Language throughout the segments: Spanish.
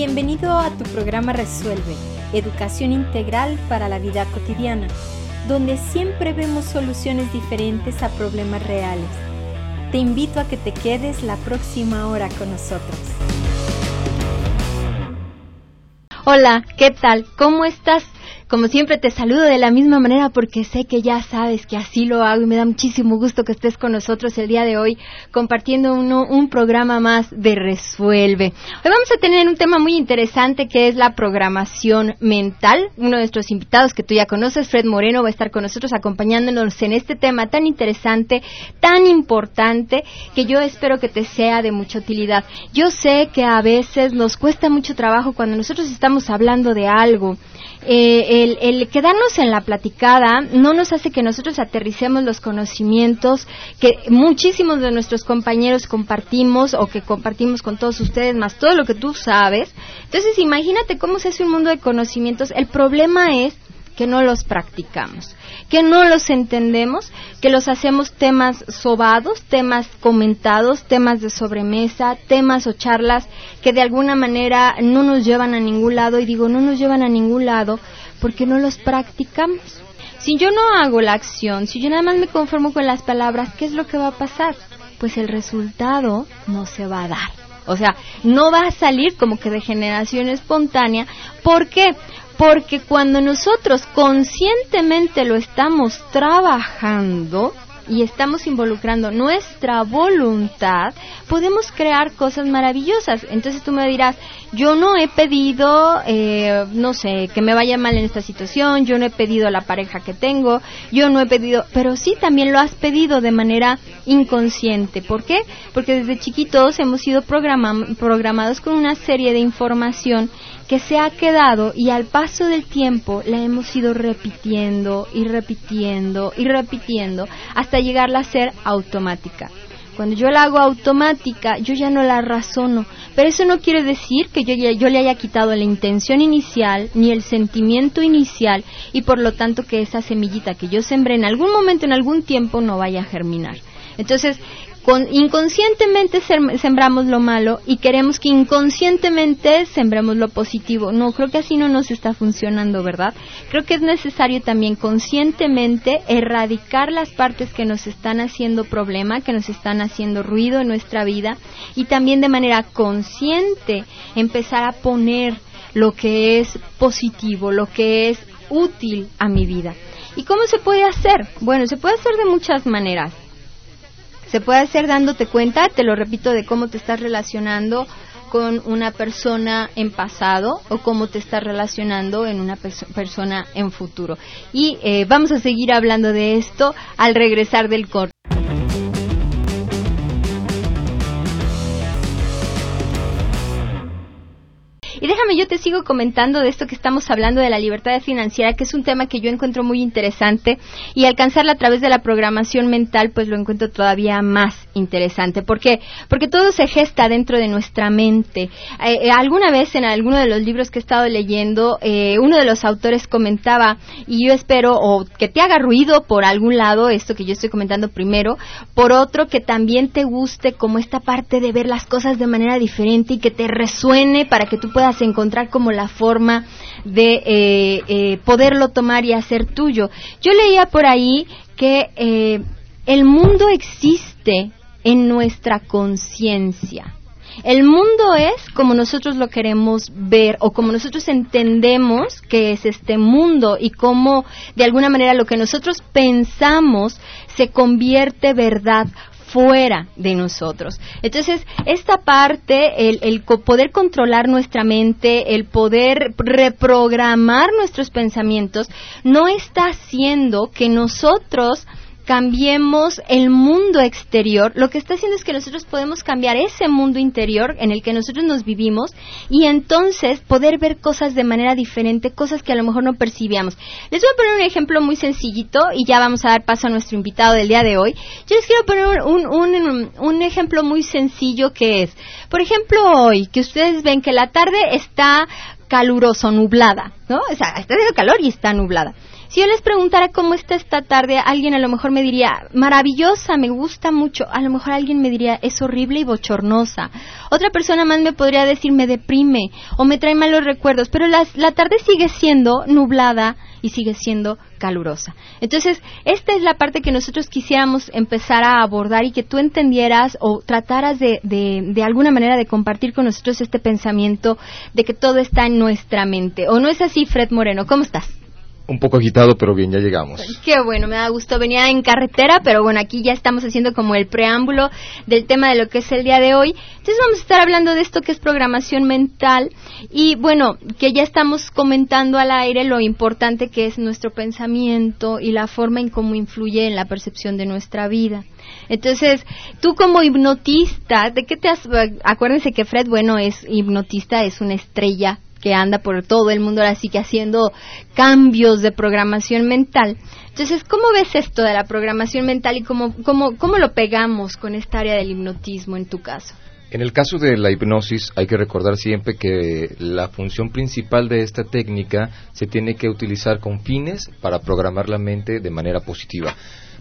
Bienvenido a tu programa Resuelve, Educación Integral para la Vida Cotidiana, donde siempre vemos soluciones diferentes a problemas reales. Te invito a que te quedes la próxima hora con nosotros. Hola, ¿qué tal? ¿Cómo estás? Como siempre te saludo de la misma manera porque sé que ya sabes que así lo hago y me da muchísimo gusto que estés con nosotros el día de hoy compartiendo uno, un programa más de Resuelve. Hoy vamos a tener un tema muy interesante que es la programación mental. Uno de nuestros invitados que tú ya conoces, Fred Moreno, va a estar con nosotros acompañándonos en este tema tan interesante, tan importante, que yo espero que te sea de mucha utilidad. Yo sé que a veces nos cuesta mucho trabajo cuando nosotros estamos hablando de algo eh, el, quedarnos en la platicada no nos hace que nosotros aterricemos los conocimientos que muchísimos de nuestros compañeros compartimos o que compartimos con todos ustedes, más todo lo que tú sabes. Entonces, imagínate cómo se hace un mundo de conocimientos. El problema es que no los practicamos, que no los entendemos, que los hacemos temas sobados, temas comentados, temas de sobremesa, temas o charlas que de alguna manera no nos llevan a ningún lado y digo no nos llevan a ningún lado porque no los practicamos. Si yo no hago la acción, si yo nada más me conformo con las palabras, ¿qué es lo que va a pasar? Pues el resultado no se va a dar. O sea, no va a salir como que de generación espontánea. ¿Por qué? Porque cuando nosotros conscientemente lo estamos trabajando, y estamos involucrando nuestra voluntad, podemos crear cosas maravillosas. Entonces tú me dirás, yo no he pedido, eh, no sé, que me vaya mal en esta situación, yo no he pedido la pareja que tengo, yo no he pedido, pero sí también lo has pedido de manera inconsciente. ¿Por qué? Porque desde chiquitos hemos sido programados con una serie de información que se ha quedado y al paso del tiempo la hemos ido repitiendo y repitiendo y repitiendo hasta llegarla a ser automática. Cuando yo la hago automática, yo ya no la razono, pero eso no quiere decir que yo, yo le haya quitado la intención inicial ni el sentimiento inicial y por lo tanto que esa semillita que yo sembré en algún momento, en algún tiempo, no vaya a germinar. Entonces, inconscientemente sembramos lo malo y queremos que inconscientemente sembremos lo positivo. No, creo que así no nos está funcionando, ¿verdad? Creo que es necesario también conscientemente erradicar las partes que nos están haciendo problema, que nos están haciendo ruido en nuestra vida y también de manera consciente empezar a poner lo que es positivo, lo que es útil a mi vida. ¿Y cómo se puede hacer? Bueno, se puede hacer de muchas maneras. Se puede hacer dándote cuenta, te lo repito, de cómo te estás relacionando con una persona en pasado o cómo te estás relacionando en una persona en futuro. Y eh, vamos a seguir hablando de esto al regresar del corte. Y déjame, yo te sigo comentando de esto que estamos hablando de la libertad financiera, que es un tema que yo encuentro muy interesante y alcanzarla a través de la programación mental, pues lo encuentro todavía más interesante. ¿Por qué? Porque todo se gesta dentro de nuestra mente. Eh, eh, alguna vez en alguno de los libros que he estado leyendo, eh, uno de los autores comentaba, y yo espero o que te haga ruido por algún lado, esto que yo estoy comentando primero, por otro que también te guste como esta parte de ver las cosas de manera diferente y que te resuene para que tú puedas encontrar como la forma de eh, eh, poderlo tomar y hacer tuyo. Yo leía por ahí que eh, el mundo existe en nuestra conciencia. El mundo es como nosotros lo queremos ver o como nosotros entendemos que es este mundo y cómo de alguna manera lo que nosotros pensamos se convierte verdad fuera de nosotros. Entonces, esta parte, el, el, poder controlar nuestra mente, el poder reprogramar nuestros pensamientos, no está haciendo que nosotros cambiemos el mundo exterior, lo que está haciendo es que nosotros podemos cambiar ese mundo interior en el que nosotros nos vivimos y entonces poder ver cosas de manera diferente, cosas que a lo mejor no percibíamos. Les voy a poner un ejemplo muy sencillito y ya vamos a dar paso a nuestro invitado del día de hoy. Yo les quiero poner un, un, un ejemplo muy sencillo que es, por ejemplo, hoy, que ustedes ven que la tarde está caluroso, nublada, ¿no? O sea, está haciendo calor y está nublada. Si yo les preguntara cómo está esta tarde, alguien a lo mejor me diría, maravillosa, me gusta mucho. A lo mejor alguien me diría, es horrible y bochornosa. Otra persona más me podría decir, me deprime o me trae malos recuerdos. Pero la, la tarde sigue siendo nublada y sigue siendo calurosa. Entonces, esta es la parte que nosotros quisiéramos empezar a abordar y que tú entendieras o trataras de, de, alguna manera de compartir con nosotros este pensamiento de que todo está en nuestra mente. ¿O no es así, Fred Moreno? ¿Cómo estás? Un poco agitado, pero bien, ya llegamos. Qué bueno, me da gusto. Venía en carretera, pero bueno, aquí ya estamos haciendo como el preámbulo del tema de lo que es el día de hoy. Entonces vamos a estar hablando de esto que es programación mental y bueno, que ya estamos comentando al aire lo importante que es nuestro pensamiento y la forma en cómo influye en la percepción de nuestra vida. Entonces, tú como hipnotista, ¿de qué te has... Acuérdense que Fred, bueno, es hipnotista, es una estrella que anda por todo el mundo ahora sí que haciendo cambios de programación mental. Entonces, ¿cómo ves esto de la programación mental y cómo, cómo, cómo lo pegamos con esta área del hipnotismo en tu caso? En el caso de la hipnosis hay que recordar siempre que la función principal de esta técnica se tiene que utilizar con fines para programar la mente de manera positiva.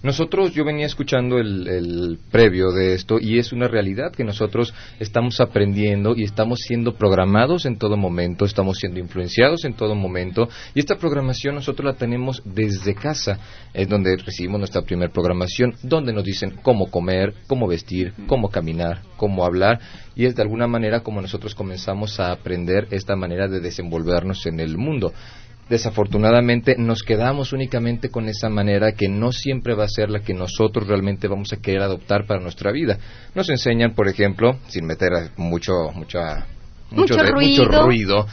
Nosotros, yo venía escuchando el, previo de esto y es una realidad que nosotros estamos aprendiendo y estamos siendo programados en todo momento, estamos siendo influenciados en todo momento y esta programación nosotros la tenemos desde casa, es donde recibimos nuestra primera programación, donde nos dicen cómo comer, cómo vestir, cómo caminar, cómo hablar y es de alguna manera como nosotros comenzamos a aprender esta manera de desenvolvernos en el mundo desafortunadamente nos quedamos únicamente con esa manera que no siempre va a ser la que nosotros realmente vamos a querer adoptar para nuestra vida. Nos enseñan, por ejemplo, sin meter mucho, mucha, mucho, ruido,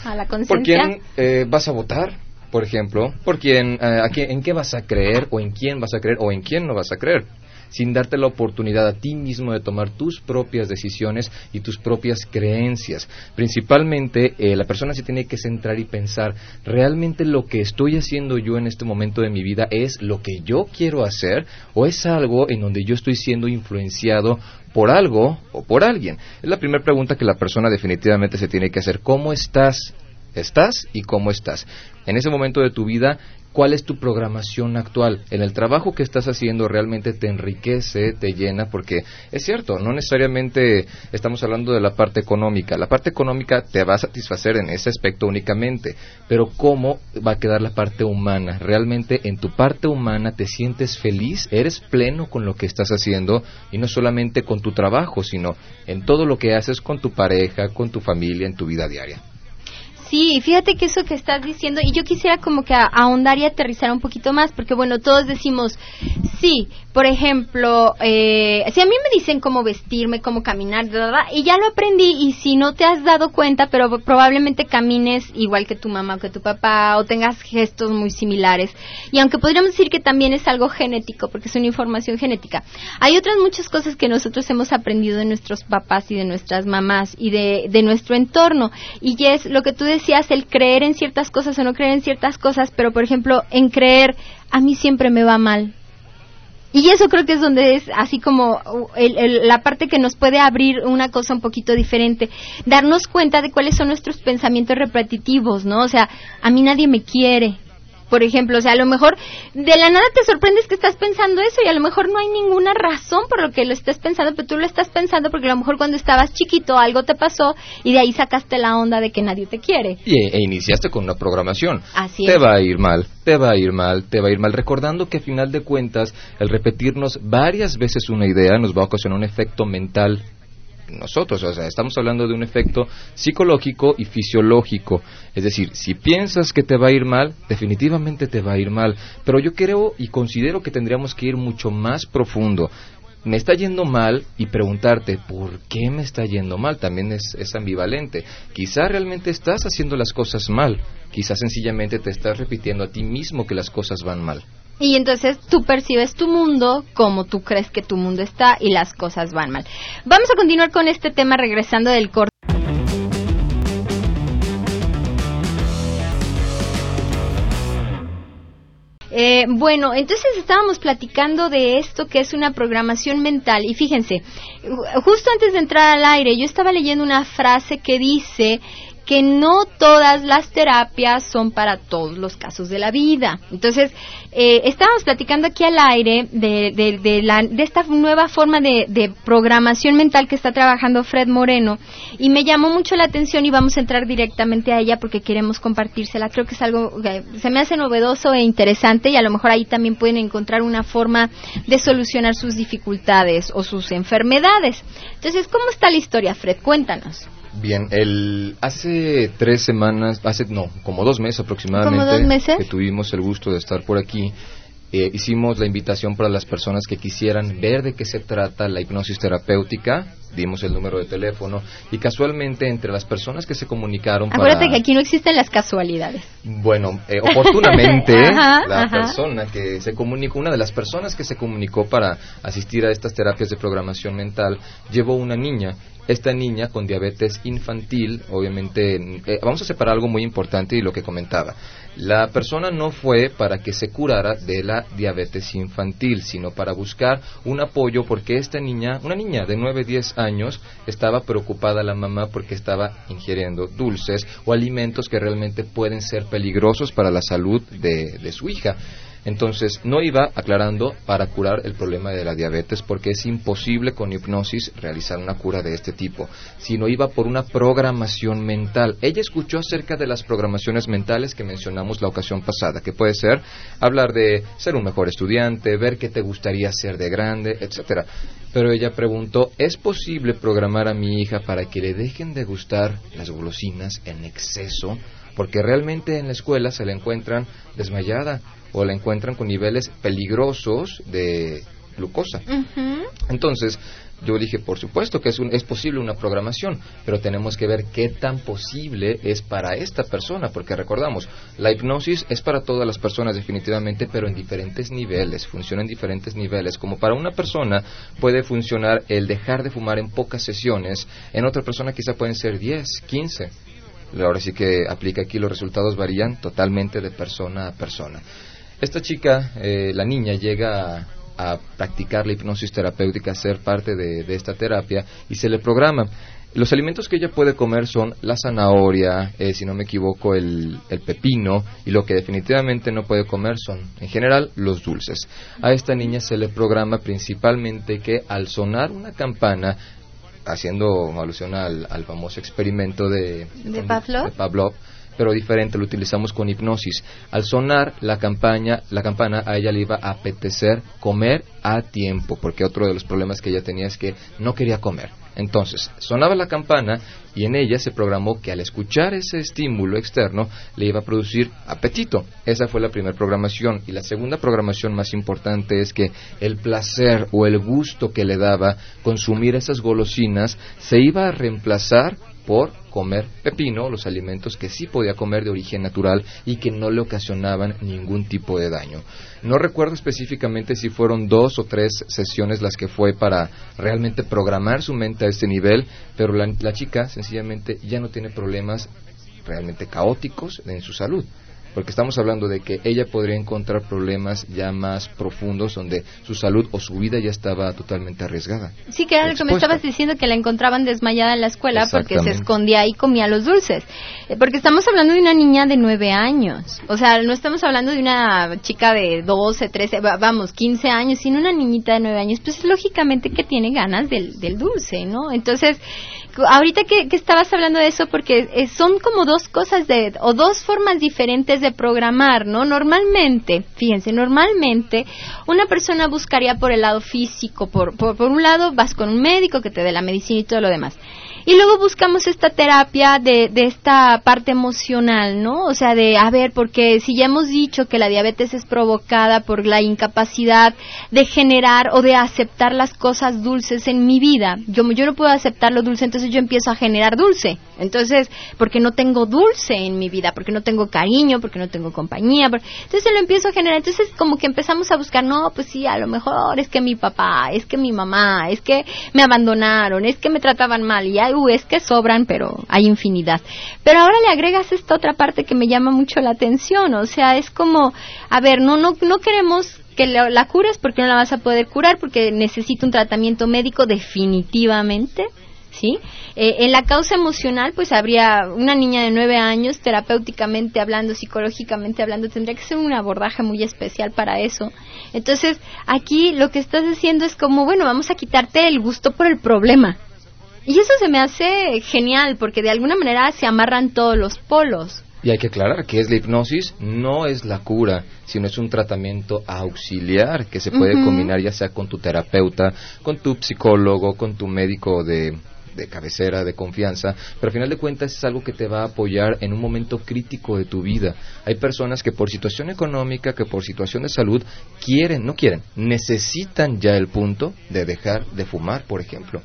por quién eh, vas a votar, por ejemplo, por quién, eh, en qué vas a creer o en quién vas a creer o en quién no vas a creer sin darte la oportunidad a ti mismo de tomar tus propias decisiones y tus propias creencias. Principalmente, eh, la persona se tiene que centrar y pensar, ¿realmente lo que estoy haciendo yo en este momento de mi vida es lo que yo quiero hacer o es algo en donde yo estoy siendo influenciado por algo o por alguien? Es la primera pregunta que la persona definitivamente se tiene que hacer. ¿Cómo estás? ¿Estás y cómo estás? En ese momento de tu vida, cuál es tu programación actual. En el trabajo que estás haciendo realmente te enriquece, te llena, porque es cierto, no necesariamente estamos hablando de la parte económica. La parte económica te va a satisfacer en ese aspecto únicamente, pero ¿cómo va a quedar la parte humana? Realmente en tu parte humana te sientes feliz, eres pleno con lo que estás haciendo y no solamente con tu trabajo, sino en todo lo que haces con tu pareja, con tu familia, en tu vida diaria. Sí, fíjate que eso que estás diciendo, y yo quisiera como que ahondar y aterrizar un poquito más, porque bueno, todos decimos, sí, por ejemplo, eh, si a mí me dicen cómo vestirme, cómo caminar, y ya lo aprendí, y si no te has dado cuenta, pero probablemente camines igual que tu mamá o que tu papá, o tengas gestos muy similares, y aunque podríamos decir que también es algo genético, porque es una información genética, hay otras muchas cosas que nosotros hemos aprendido de nuestros papás y de nuestras mamás y de, de nuestro entorno, y es lo que tú decías, decías el creer en ciertas cosas o no creer en ciertas cosas, pero por ejemplo, en creer, a mí siempre me va mal. Y eso creo que es donde es así como uh, la parte que nos puede abrir una cosa un poquito diferente, darnos cuenta de cuáles son nuestros pensamientos repetitivos, ¿no? O sea, a mí nadie me quiere, por ejemplo. O sea, a lo mejor de la nada te sorprendes que estás pensando eso y a lo mejor no hay ninguna razón por lo que lo estés pensando, pero tú lo estás pensando porque a lo mejor cuando estabas chiquito algo te pasó y de ahí sacaste la onda de que nadie te quiere. Y, e iniciaste con una programación. Así te va a ir mal, te va a ir mal, te va a ir mal. Recordando que a final de cuentas, el repetirnos varias veces una idea nos va a ocasionar un efecto mental nosotros, o sea, estamos hablando de un efecto psicológico y fisiológico. Es decir, si piensas que te va a ir mal, definitivamente te va a ir mal. Pero yo creo y considero que tendríamos que ir mucho más profundo. Me está yendo mal y preguntarte, ¿por qué me está yendo mal? También es, es ambivalente. Quizá realmente estás haciendo las cosas mal. Quizá sencillamente te estás repitiendo a ti mismo que las cosas van mal. Y entonces tú percibes tu mundo como tú crees que tu mundo está y las cosas van mal. Vamos a continuar con este tema regresando del corte. Eh, bueno, entonces estábamos platicando de esto que es una programación mental y fíjense, justo antes de entrar al aire yo estaba leyendo una frase que dice que no todas las terapias son para todos los casos de la vida. Entonces, eh, estábamos platicando aquí al aire de, de, la, de esta nueva forma de, de, programación mental que está trabajando Fred Moreno y me llamó mucho la atención y vamos a entrar directamente a ella porque queremos compartírsela. Creo que es algo que se me hace novedoso e interesante y a lo mejor ahí también pueden encontrar una forma de solucionar sus dificultades o sus enfermedades. Entonces, ¿cómo está la historia, Fred? Cuéntanos. Bien, el, hace tres semanas, hace no, como dos meses aproximadamente, que tuvimos el gusto de estar por aquí, eh, hicimos la invitación para las personas que quisieran ver de qué se trata la hipnosis terapéutica. Dimos el número de teléfono y casualmente entre las personas que se comunicaron. Acuérdate que aquí no existen las casualidades. Bueno, eh, oportunamente la persona que se comunicó, una de las personas que se comunicó para asistir a estas terapias de programación mental, llevó una niña esta niña con diabetes infantil, obviamente, eh, vamos a separar algo muy importante y lo que comentaba. La persona no fue para que se curara de la diabetes infantil, sino para buscar un apoyo porque esta niña, una niña de 9, 10 años, estaba preocupada la mamá porque estaba ingiriendo dulces o alimentos que realmente pueden ser peligrosos para la salud de su hija. Entonces, no iba aclarando para curar el problema de la diabetes porque es imposible con hipnosis realizar una cura de este tipo, sino iba por una programación mental. Ella escuchó acerca de las programaciones mentales que mencionamos la ocasión pasada, que puede ser hablar de ser un mejor estudiante, ver qué te gustaría ser de grande, etcétera. Pero ella preguntó, ¿es posible programar a mi hija para que le dejen de gustar las golosinas en exceso? Porque realmente en la escuela se la encuentran desmayada o la encuentran con niveles peligrosos de glucosa. Entonces, yo dije, por supuesto que es, es posible una programación, pero tenemos que ver qué tan posible es para esta persona, porque recordamos, la hipnosis es para todas las personas definitivamente, pero en diferentes niveles, funciona en diferentes niveles. Como para una persona puede funcionar el dejar de fumar en pocas sesiones, en otra persona quizá pueden ser 10, 15. Ahora sí que aplica aquí, los resultados varían totalmente de persona a persona. Esta chica, eh, la niña, llega a, practicar la hipnosis terapéutica, a ser parte de, esta terapia y se le programa. Los alimentos que ella puede comer son la zanahoria, eh, si no me equivoco, el, el, pepino, y lo que definitivamente no puede comer son, en general, los dulces. A esta niña se le programa principalmente que al sonar una campana, haciendo alusión al, famoso experimento de, ¿De Pavlov pero diferente, lo utilizamos con hipnosis. Al sonar la campaña, la campana, a ella le iba a apetecer comer a tiempo, porque otro de los problemas que ella tenía es que no quería comer. Entonces, sonaba la campana y en ella se programó que al escuchar ese estímulo externo le iba a producir apetito. Esa fue la primera programación. Y la segunda programación más importante es que el placer o el gusto que le daba consumir esas golosinas se iba a reemplazar por comer pepino, los alimentos que sí podía comer de origen natural y que no le ocasionaban ningún tipo de daño. No recuerdo específicamente si fueron dos o tres sesiones las que fue para realmente programar su mente a este nivel, pero la, la chica sencillamente ya no tiene problemas realmente caóticos en su salud porque estamos hablando de que ella podría encontrar problemas ya más profundos donde su salud o su vida ya estaba totalmente arriesgada. Sí, que era lo que me estabas diciendo, que la encontraban desmayada en la escuela porque se escondía y comía los dulces. Eh, porque estamos hablando de una niña de nueve años. O sea, no estamos hablando de una chica de 12, 13, vamos, 15 años, sino una niñita de nueve años. Pues lógicamente que tiene ganas del, del dulce, ¿no? Entonces, ahorita que, estabas hablando de eso, porque eh, son como dos cosas de, o dos formas diferentes de programar, ¿no? Normalmente, fíjense, normalmente una persona buscaría por el lado físico, por, por, por un lado vas con un médico que te dé la medicina y todo lo demás. Y luego buscamos esta terapia de, de esta parte emocional, ¿no? O sea, de, a ver, porque si ya hemos dicho que la diabetes es provocada por la incapacidad de generar o de aceptar las cosas dulces en mi vida, yo, yo no puedo aceptar lo dulce, entonces yo empiezo a generar dulce. Entonces, porque no tengo dulce en mi vida, porque no tengo cariño, porque no tengo compañía, entonces lo empiezo a generar. Entonces, como que empezamos a buscar, no, pues sí, a lo mejor es que mi papá, es que mi mamá, es que me abandonaron, es que me trataban mal, y hay es que sobran, pero hay infinidad. Pero ahora le agregas esta otra parte que me llama mucho la atención, o sea, es como, a ver, no, no, no queremos que la, la cures porque no la vas a poder curar, porque necesita un tratamiento médico definitivamente ¿sí? Eh, en la causa emocional, pues habría una niña de nueve años, terapéuticamente hablando, psicológicamente hablando, tendría que ser un abordaje muy especial para eso. Entonces, aquí lo que estás haciendo es como, bueno, vamos a quitarte el gusto por el problema. Y eso se me hace genial, porque de alguna manera se amarran todos los polos. Y hay que aclarar que es la hipnosis, no es la cura, sino es un tratamiento auxiliar que se puede combinar ya sea con tu terapeuta, con tu psicólogo, con tu médico de, de cabecera, de confianza, pero al final de cuentas es algo que te va a apoyar en un momento crítico de tu vida. Hay personas que por situación económica, que por situación de salud, quieren, no quieren, necesitan ya el punto de dejar de fumar, por ejemplo.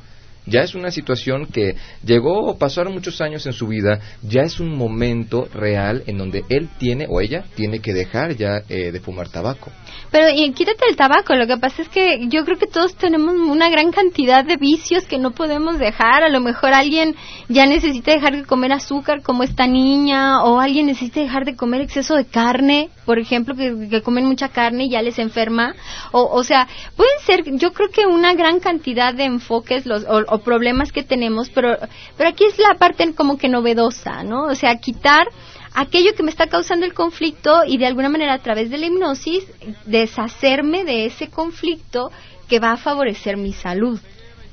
Ya es una situación que llegó, pasaron muchos años en su vida, ya es un momento real en donde él tiene o ella tiene que dejar ya eh, de fumar tabaco. Pero y quítate el tabaco, lo que pasa es que yo creo que todos tenemos una gran cantidad de vicios que no podemos dejar. A lo mejor alguien ya necesita dejar de comer azúcar como esta niña, o alguien necesita dejar de comer exceso de carne, por ejemplo, que, comen mucha carne y ya les enferma. O, o sea, pueden ser, yo creo que una gran cantidad de enfoques los, o problemas que tenemos, pero, pero aquí es la parte como que novedosa, ¿no? O sea, quitar aquello que me está causando el conflicto y de alguna manera a través de la hipnosis deshacerme de ese conflicto que va a favorecer mi salud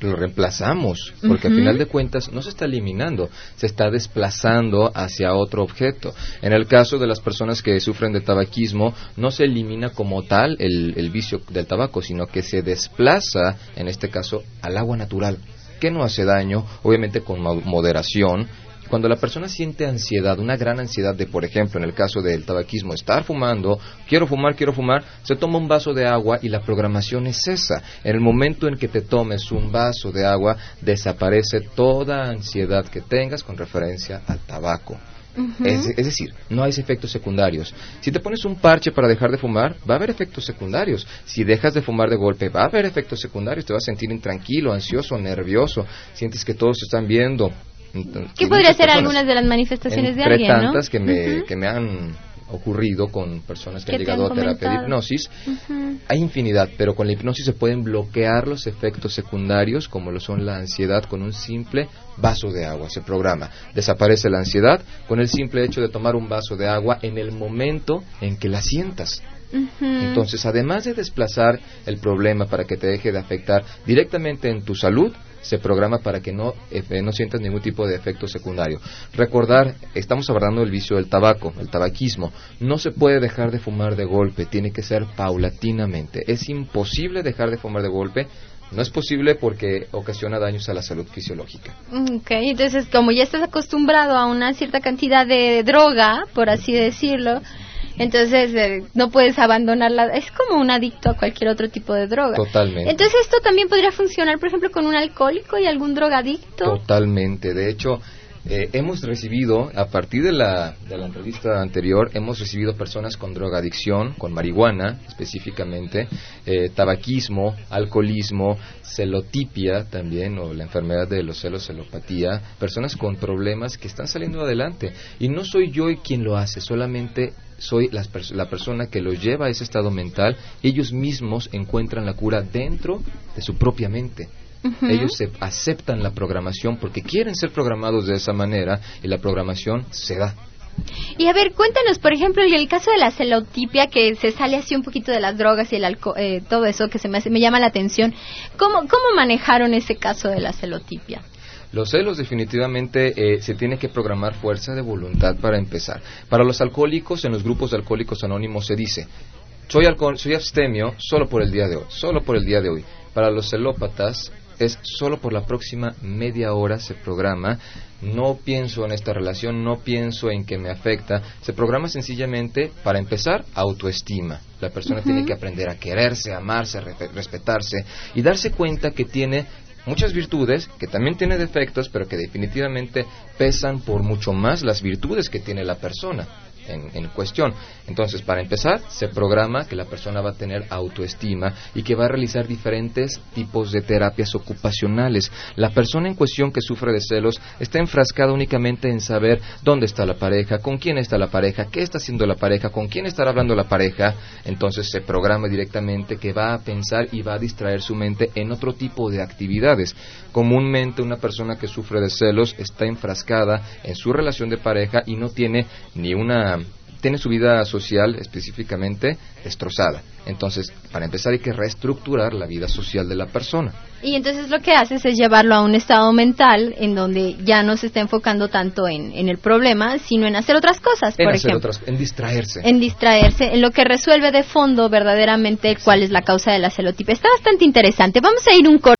lo reemplazamos, porque al final de cuentas no se está eliminando, se está desplazando hacia otro objeto. En el caso de las personas que sufren de tabaquismo, no se elimina como tal el, el vicio del tabaco, sino que se desplaza, en este caso, al agua natural que no hace daño, obviamente con moderación. Cuando la persona siente ansiedad, una gran ansiedad de, por ejemplo, en el caso del tabaquismo, estar fumando, quiero fumar, quiero fumar, se toma un vaso de agua y la programación es esa. En el momento en que te tomes un vaso de agua, desaparece toda ansiedad que tengas con referencia al tabaco es, decir, no hay efectos secundarios. Si te pones un parche para dejar de fumar, va a haber efectos secundarios. Si dejas de fumar de golpe, va a haber efectos secundarios. Te vas a sentir intranquilo, ansioso, nervioso. Sientes que todos te están viendo. ¿Qué podría ser algunas de las manifestaciones de alguien? tantas que, me, que me han ocurrido con personas que han llegado a terapia de hipnosis. Hay infinidad, pero con la hipnosis se pueden bloquear los efectos secundarios, como lo son la ansiedad, con un simple vaso de agua. Se programa. Desaparece la ansiedad con el simple hecho de tomar un vaso de agua en el momento en que la sientas. Entonces, además de desplazar el problema para que te deje de afectar directamente en tu salud, se programa para que no, eh, no sientas ningún tipo de efecto secundario. Recordar, estamos hablando del vicio del tabaco, el tabaquismo. No se puede dejar de fumar de golpe, tiene que ser paulatinamente. Es imposible dejar de fumar de golpe. No es posible porque ocasiona daños a la salud fisiológica. Ok, entonces como ya estás acostumbrado a una cierta cantidad de droga, por así decirlo, entonces, eh, no puedes abandonarla. Es como un adicto a cualquier otro tipo de droga. Totalmente. Entonces, esto también podría funcionar, por ejemplo, con un alcohólico y algún drogadicto. Totalmente. De hecho, eh, hemos recibido, a partir de la, de la entrevista anterior, hemos recibido personas con drogadicción, con marihuana específicamente, eh, tabaquismo, alcoholismo, celotipia también, o la enfermedad de los celos, celopatía, personas con problemas que están saliendo adelante. Y no soy yo quien lo hace, solamente soy la, la persona que los lleva a ese estado mental. Ellos mismos encuentran la cura dentro de su propia mente. Ellos se aceptan la programación porque quieren ser programados de esa manera y la programación se da. Y a ver, cuéntanos, por ejemplo, en el caso de la celotipia, que se sale así un poquito de las drogas y el alcohol, eh, todo eso que se me, me llama la atención, ¿cómo, ¿cómo manejaron ese caso de la celotipia? Los celos definitivamente eh, se tiene que programar fuerza de voluntad para empezar. Para los alcohólicos, en los grupos de alcohólicos anónimos se dice, soy, soy abstemio solo por el día de hoy, solo por el día de hoy. Para los celópatas, es solo por la próxima media hora se programa. No pienso en esta relación, no pienso en que me afecta. Se programa sencillamente, para empezar, autoestima. La persona tiene que aprender a quererse, amarse, respetarse y darse cuenta que tiene muchas virtudes, que también tiene defectos, pero que definitivamente pesan por mucho más las virtudes que tiene la persona. En, cuestión. Entonces, para empezar, se programa que la persona va a tener autoestima y que va a realizar diferentes tipos de terapias ocupacionales. La persona en cuestión que sufre de celos está enfrascada únicamente en saber dónde está la pareja, con quién está la pareja, qué está haciendo la pareja, con quién estará hablando la pareja. Entonces se programa directamente que va a pensar y va a distraer su mente en otro tipo de actividades. Comúnmente una persona que sufre de celos está enfrascada en su relación de pareja y no tiene ni una tiene su vida social específicamente destrozada. Entonces, para empezar hay que reestructurar la vida social de la persona. Y entonces lo que haces es llevarlo a un estado mental en donde ya no se está enfocando tanto en, el problema, sino en hacer otras cosas, en por hacer ejemplo. Otras, en distraerse. En distraerse, en lo que resuelve de fondo verdaderamente cuál es la causa de la celotipia. Está bastante interesante. Vamos a ir un corte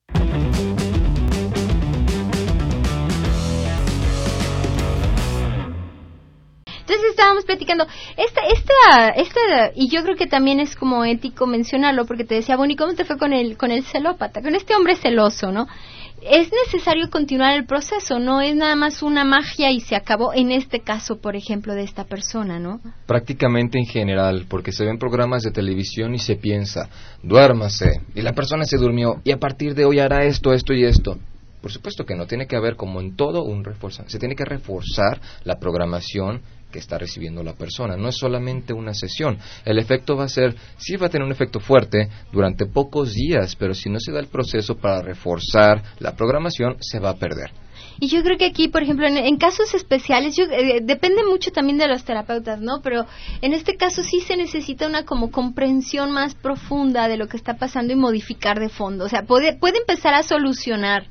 Entonces estábamos platicando, esta, esta, esta, y yo creo que también es como ético mencionarlo, porque te decía, bueno, ¿y cómo te fue con el, con el celópata, con este hombre celoso, no? Es necesario continuar el proceso, no es nada más una magia y se acabó en este caso, por ejemplo, de esta persona, ¿no? Prácticamente en general, porque se ven programas de televisión y se piensa, duérmase, y la persona se durmió, y a partir de hoy hará esto, esto y esto. Por supuesto que no, tiene que haber como en todo un reforzar, se tiene que reforzar la programación que está recibiendo la persona. No es solamente una sesión. El efecto va a ser, sí va a tener un efecto fuerte durante pocos días, pero si no se da el proceso para reforzar la programación, se va a perder. Y yo creo que aquí, por ejemplo, en, casos especiales, yo, eh, depende mucho también de los terapeutas, ¿no? Pero en este caso sí se necesita una como comprensión más profunda de lo que está pasando y modificar de fondo. O sea, puede, puede empezar a solucionar,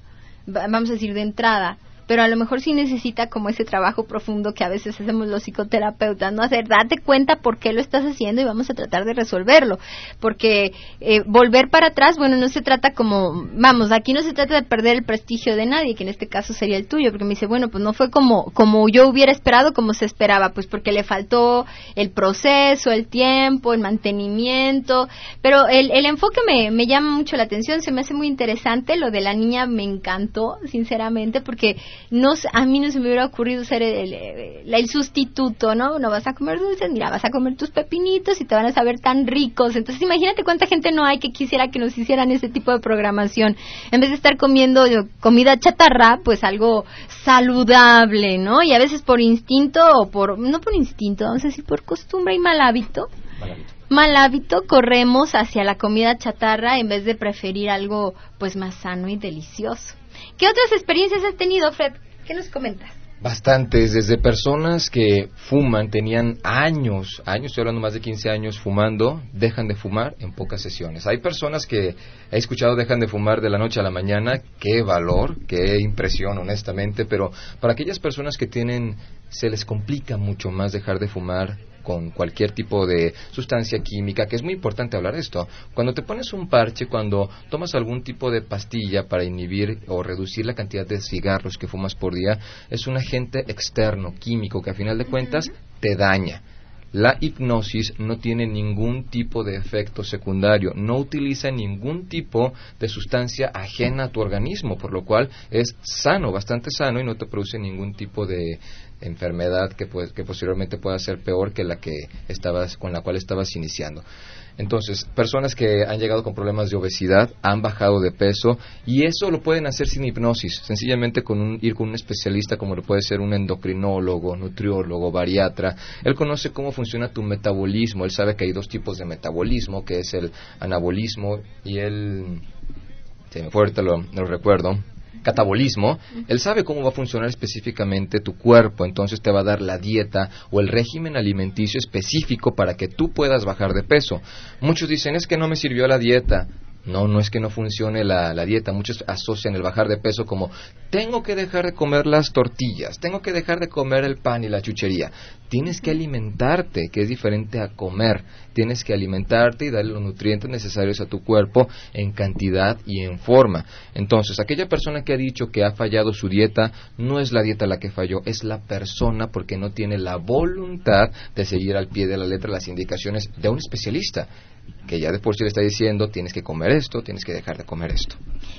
vamos a decir, de entrada, pero a lo mejor sí necesita como ese trabajo profundo que a veces hacemos los psicoterapeutas, ¿no? Hacer, date cuenta por qué lo estás haciendo y vamos a tratar de resolverlo. Porque eh, volver para atrás, bueno, no se trata como, vamos, aquí no se trata de perder el prestigio de nadie, que en este caso sería el tuyo, porque me dice, bueno, pues no fue como, como yo hubiera esperado, como se esperaba, pues porque le faltó el proceso, el tiempo, el mantenimiento, pero el, el enfoque me, me llama mucho la atención, se me hace muy interesante, lo de la niña me encantó, sinceramente, porque no a mí no se me hubiera ocurrido ser el, el, sustituto, ¿no? No vas a comer dulces, mira, vas a comer tus pepinitos y te van a saber tan ricos. Entonces, imagínate cuánta gente no hay que quisiera que nos hicieran ese tipo de programación. En vez de estar comiendo comida chatarra, pues algo saludable, ¿no? Y a veces por instinto o por, no por instinto, vamos a decir por costumbre y mal hábito. Mal hábito mal hábito corremos hacia la comida chatarra en vez de preferir algo pues más sano y delicioso. ¿Qué otras experiencias has tenido, Fred? ¿Qué nos comentas? Bastantes, desde personas que fuman, tenían años, años, estoy hablando más de 15 años fumando, dejan de fumar en pocas sesiones. Hay personas que he escuchado dejan de fumar de la noche a la mañana, qué valor, qué impresión, honestamente, pero para aquellas personas que tienen, se les complica mucho más dejar de fumar con cualquier tipo de sustancia química, que es muy importante hablar de esto. Cuando te pones un parche, cuando tomas algún tipo de pastilla para inhibir o reducir la cantidad de cigarros que fumas por día, es un agente externo, químico, que a final de cuentas te daña. La hipnosis no tiene ningún tipo de efecto secundario, no utiliza ningún tipo de sustancia ajena a tu organismo, por lo cual es sano, bastante sano y no te produce ningún tipo de enfermedad que, pues, que posteriormente pueda ser peor que la que estabas, con la cual estabas iniciando. Entonces, personas que han llegado con problemas de obesidad han bajado de peso y eso lo pueden hacer sin hipnosis, sencillamente con un, ir con un especialista como lo puede ser un endocrinólogo, nutriólogo, bariatra. Él conoce cómo funciona tu metabolismo, él sabe que hay dos tipos de metabolismo, que es el anabolismo y el... Se me lo, lo recuerdo catabolismo, él sabe cómo va a funcionar específicamente tu cuerpo, entonces te va a dar la dieta o el régimen alimenticio específico para que tú puedas bajar de peso. Muchos dicen, es que no me sirvió la dieta. No, no es que no funcione la, la, dieta. Muchos asocian el bajar de peso como tengo que dejar de comer las tortillas, tengo que dejar de comer el pan y la chuchería. Tienes que alimentarte, que es diferente a comer. Tienes que alimentarte y darle los nutrientes necesarios a tu cuerpo en cantidad y en forma. Entonces, aquella persona que ha dicho que ha fallado su dieta, no es la dieta la que falló, es la persona porque no tiene la voluntad de seguir al pie de la letra las indicaciones de un especialista que ya de por sí le está diciendo tienes que comer esto, tienes que dejar de comer esto.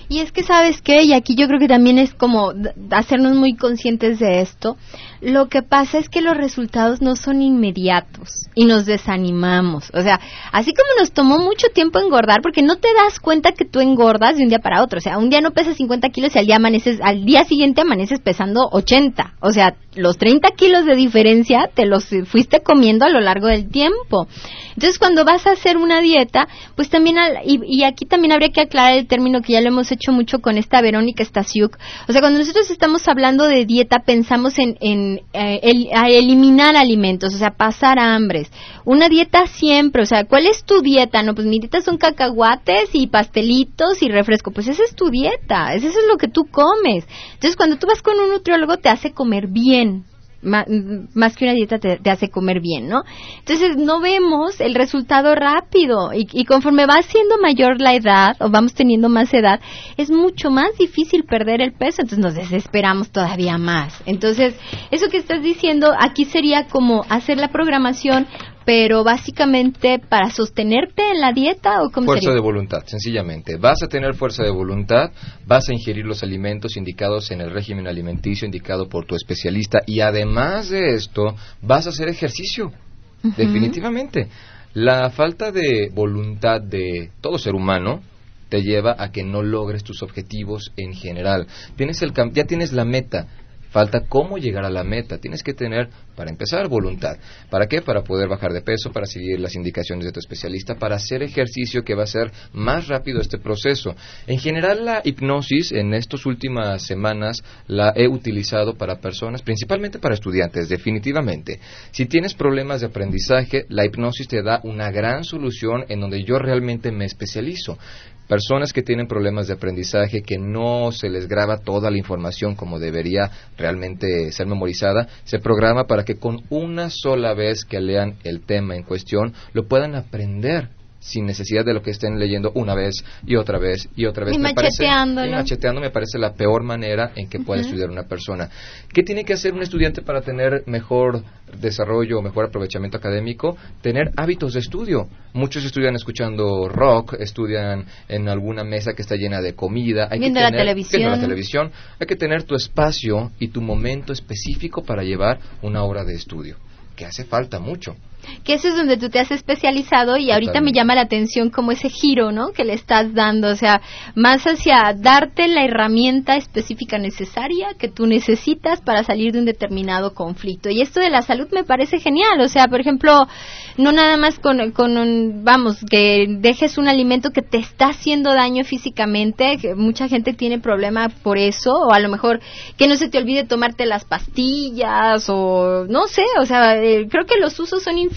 Y es que sabes qué, y aquí yo creo que también es como hacernos muy conscientes de esto, lo que pasa es que los resultados no son inmediatos y nos desanimamos. O sea, así como nos tomó mucho tiempo engordar, porque no te das cuenta que tú engordas de un día para otro. O sea, un día no pesas 50 kilos y al día, amaneces, al día siguiente amaneces pesando 80. O sea, los 30 kilos de diferencia te los fuiste comiendo a lo largo del tiempo. Entonces, cuando vas a hacer una dieta, pues también, y, aquí también habría que aclarar el término que ya lo hemos hecho mucho con esta Verónica Stasiuk. O sea, cuando nosotros estamos hablando de dieta, pensamos en, en eh, eliminar alimentos, o sea, pasar hambres. Una dieta siempre, o sea, ¿cuál es tu dieta? No, pues mi dieta son cacahuates y pastelitos y refresco. Pues esa es tu dieta, eso es lo que tú comes. Entonces, cuando tú vas con un nutriólogo, te hace comer bien más, que una dieta te, hace comer bien, ¿no? Entonces no vemos el resultado rápido y, y, conforme va siendo mayor la edad o vamos teniendo más edad, es mucho más difícil perder el peso, entonces nos desesperamos todavía más. Entonces, eso que estás diciendo aquí sería como hacer la programación pero básicamente para sostenerte en la dieta o cómo fuerza de voluntad sencillamente. Vas a tener fuerza de voluntad vas a ingerir los alimentos indicados en el régimen alimenticio indicado por tu especialista y además de esto vas a hacer ejercicio. Definitivamente. La falta de voluntad de todo ser humano te lleva a que no logres tus objetivos en general. Tienes el ya tienes la meta Falta cómo llegar a la meta. Tienes que tener, para empezar, voluntad. ¿Para qué? Para poder bajar de peso, para seguir las indicaciones de tu especialista, para hacer ejercicio que va a ser más rápido este proceso. En general, la hipnosis en estas últimas semanas la he utilizado para personas, principalmente para estudiantes, definitivamente. Si tienes problemas de aprendizaje, la hipnosis te da una gran solución en donde yo realmente me especializo personas que tienen problemas de aprendizaje, que no se les graba toda la información como debería realmente ser memorizada, se programa para que con una sola vez que lean el tema en cuestión lo puedan aprender sin necesidad de lo que estén leyendo una vez y otra vez y otra vez. Y me macheteándolo. Parece, y macheteando me parece la peor manera en que puede estudiar una persona. ¿Qué tiene que hacer un estudiante para tener mejor desarrollo o mejor aprovechamiento académico? Tener hábitos de estudio. Muchos estudian escuchando rock, estudian en alguna mesa que está llena de comida. Hay viendo, la televisión. viendo la televisión. Hay que tener tu espacio y tu momento específico para llevar una hora de estudio, que hace falta mucho que eso es donde tú te has especializado y ahorita me llama la atención como ese giro, ¿no? Que le estás dando, o sea, más hacia darte la herramienta específica necesaria que tú necesitas para salir de un determinado conflicto. Y esto de la salud me parece genial, o sea, por ejemplo, no nada más con, con vamos, que dejes un alimento que te está haciendo daño físicamente, que mucha gente tiene problema por eso, o a lo mejor que no se te olvide tomarte las pastillas, o no sé, o sea, eh, creo que los usos son infinitos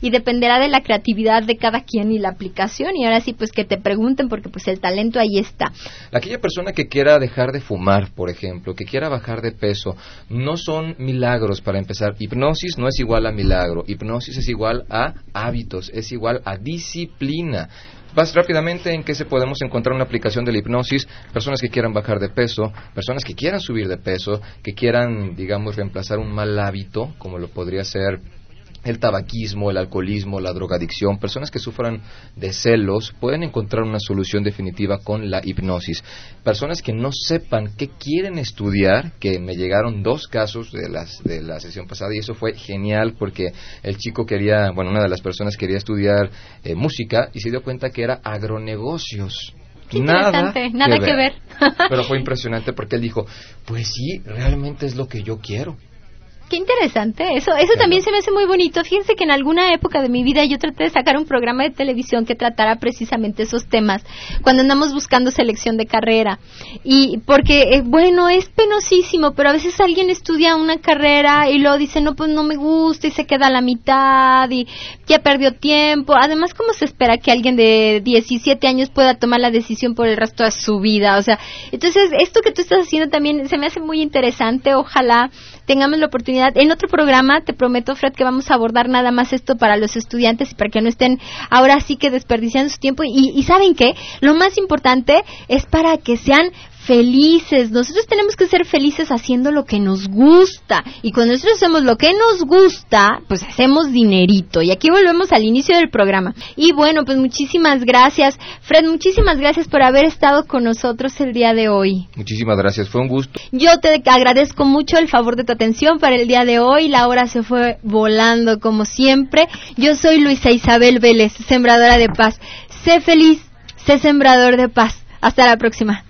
y dependerá de la creatividad de cada quien y la aplicación. Y ahora sí, pues que te pregunten porque pues el talento ahí está. Aquella persona que quiera dejar de fumar, por ejemplo, que quiera bajar de peso, no son milagros para empezar. Hipnosis no es igual a milagro. Hipnosis es igual a hábitos, es igual a disciplina. Vas rápidamente en que se podemos encontrar una aplicación de la hipnosis, personas que quieran bajar de peso, personas que quieran subir de peso, que quieran, digamos, reemplazar un mal hábito, como lo podría ser el tabaquismo, el alcoholismo, la drogadicción, personas que sufran de celos, pueden encontrar una solución definitiva con la hipnosis. Personas que no sepan qué quieren estudiar, que me llegaron dos casos de, las, de la sesión pasada y eso fue genial porque el chico quería, bueno, una de las personas quería estudiar eh, música y se dio cuenta que era agronegocios. nada, nada que ver. Pero fue impresionante porque él dijo, pues sí, realmente es lo que yo quiero. Qué interesante. Eso, eso también se me hace muy bonito. Fíjense que en alguna época de mi vida yo traté de sacar un programa de televisión que tratara precisamente esos temas cuando andamos buscando selección de carrera. Y porque, eh, bueno, es penosísimo, pero a veces alguien estudia una carrera y luego dice, no, pues no me gusta y se queda a la mitad y ya perdió tiempo. Además, ¿cómo se espera que alguien de 17 años pueda tomar la decisión por el resto de su vida? O sea, entonces esto que tú estás haciendo también se me hace muy interesante. Ojalá tengamos la En otro programa, te prometo, Fred, que vamos a abordar nada más esto para los estudiantes y para que no estén ahora sí que desperdiciando su tiempo. Y, y ¿saben qué? Lo más importante es para que sean felices. Nosotros tenemos que ser felices haciendo lo que nos gusta. Y cuando nosotros hacemos lo que nos gusta, pues hacemos dinerito. Y aquí volvemos al inicio del programa. Y bueno, pues muchísimas gracias. Fred, muchísimas gracias por haber estado con nosotros el día de hoy. Muchísimas gracias, fue un gusto. Yo te agradezco mucho el favor de tu atención para el día de hoy. La hora se fue volando como siempre. Yo soy Luisa Isabel Vélez, sembradora de paz. Sé feliz, sé sembrador de paz. Hasta la próxima.